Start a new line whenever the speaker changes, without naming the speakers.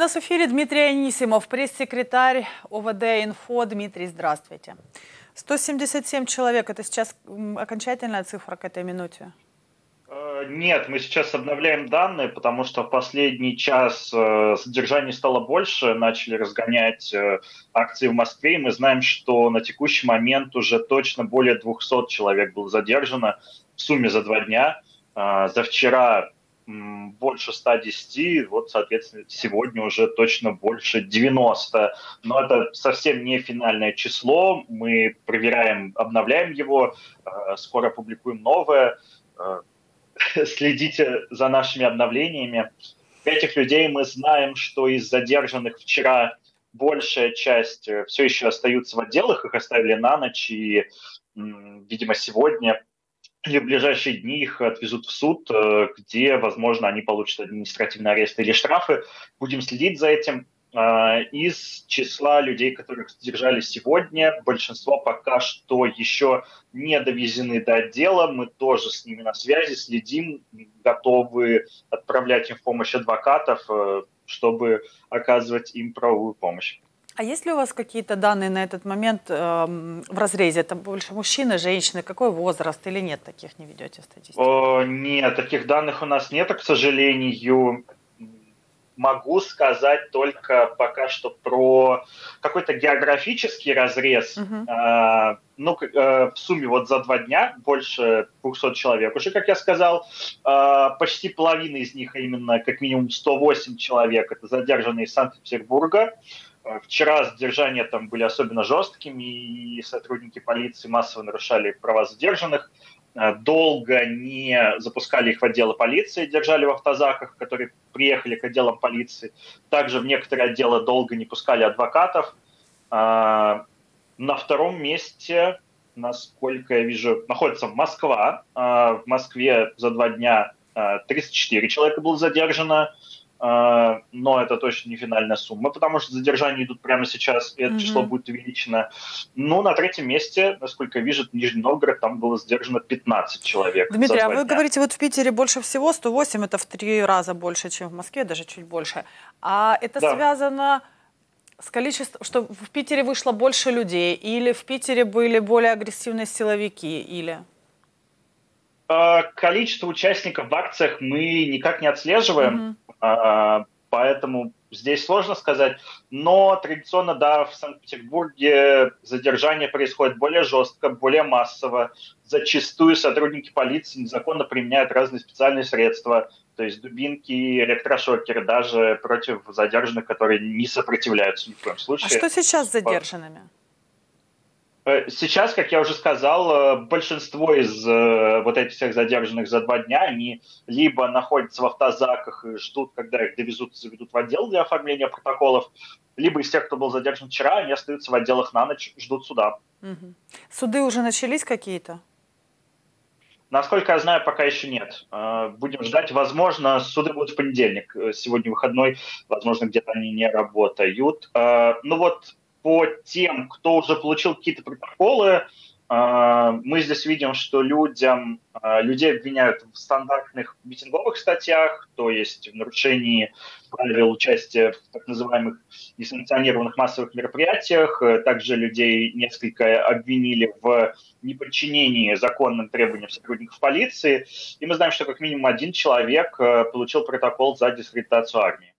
нас в эфире Дмитрий Анисимов, пресс-секретарь ОВД «Инфо». Дмитрий, здравствуйте. 177 человек – это сейчас окончательная цифра к этой минуте?
Э, нет, мы сейчас обновляем данные, потому что в последний час э, содержание стало больше, начали разгонять э, акции в Москве, и мы знаем, что на текущий момент уже точно более 200 человек было задержано в сумме за два дня. За вчера больше 110, вот, соответственно, сегодня уже точно больше 90. Но это совсем не финальное число. Мы проверяем, обновляем его, э, скоро публикуем новое. Э, следите за нашими обновлениями. Этих людей мы знаем, что из задержанных вчера большая часть э, все еще остаются в отделах, их оставили на ночь, и, видимо, сегодня или в ближайшие дни их отвезут в суд, э, где, возможно, они получат административный арест или штрафы. Будем следить за этим. А, из числа людей, которых задержали сегодня, большинство пока что еще не довезены до отдела. Мы тоже с ними на связи, следим, готовы отправлять им в помощь адвокатов, э, чтобы оказывать им правовую помощь.
А есть ли у вас какие-то данные на этот момент э, в разрезе? Это больше мужчины, женщины? Какой возраст или нет таких не ведете статистику?
О, нет, таких данных у нас нет, к сожалению. Могу сказать только пока что про какой-то географический разрез. Uh-huh. Э, ну, э, в сумме вот за два дня больше 200 человек. Уже, как я сказал, э, почти половина из них, именно как минимум 108 человек, это задержанные из Санкт-Петербурга. Э, вчера задержания там были особенно жесткими, и сотрудники полиции массово нарушали права задержанных. Э, долго не запускали их в отделы полиции, держали в автозаках, которые приехали к отделам полиции. Также в некоторые отделы долго не пускали адвокатов. Э, на втором месте, насколько я вижу, находится Москва. В Москве за два дня 34 человека было задержано. А, но это точно не финальная сумма, потому что задержания идут прямо сейчас, и это mm-hmm. число будет увеличено. Ну, на третьем месте, насколько я вижу, Нижний Новгород, там было задержано 15 человек.
Дмитрий, а вы дня. говорите, вот в Питере больше всего, 108, это в три раза больше, чем в Москве, даже чуть больше. А это да. связано с количеством, что в Питере вышло больше людей, или в Питере были более агрессивные силовики, или...
А, количество участников в акциях мы никак не отслеживаем. Mm-hmm. А, поэтому здесь сложно сказать. Но традиционно, да, в Санкт-Петербурге задержание происходит более жестко, более массово. Зачастую сотрудники полиции незаконно применяют разные специальные средства, то есть дубинки, электрошокеры, даже против задержанных, которые не сопротивляются ни в коем случае. А
что сейчас с задержанными?
Э, сейчас, как я уже сказал, э, большинство из э, вот этих всех задержанных за два дня, они либо находятся в автозаках и ждут, когда их довезут и заведут в отдел для оформления протоколов, либо из тех, кто был задержан вчера, они остаются в отделах на ночь, ждут суда.
Угу. Суды уже начались какие-то?
Насколько я знаю, пока еще нет. Будем ждать. Возможно, суды будут в понедельник. Сегодня выходной, возможно, где-то они не работают. Ну вот по тем, кто уже получил какие-то протоколы, а, мы здесь видим, что людям, а, людей обвиняют в стандартных митинговых статьях, то есть в нарушении правил участия в так называемых несанкционированных массовых мероприятиях. Также людей несколько обвинили в неподчинении законным требованиям сотрудников полиции. И мы знаем, что как минимум один человек а, получил протокол за дискредитацию армии.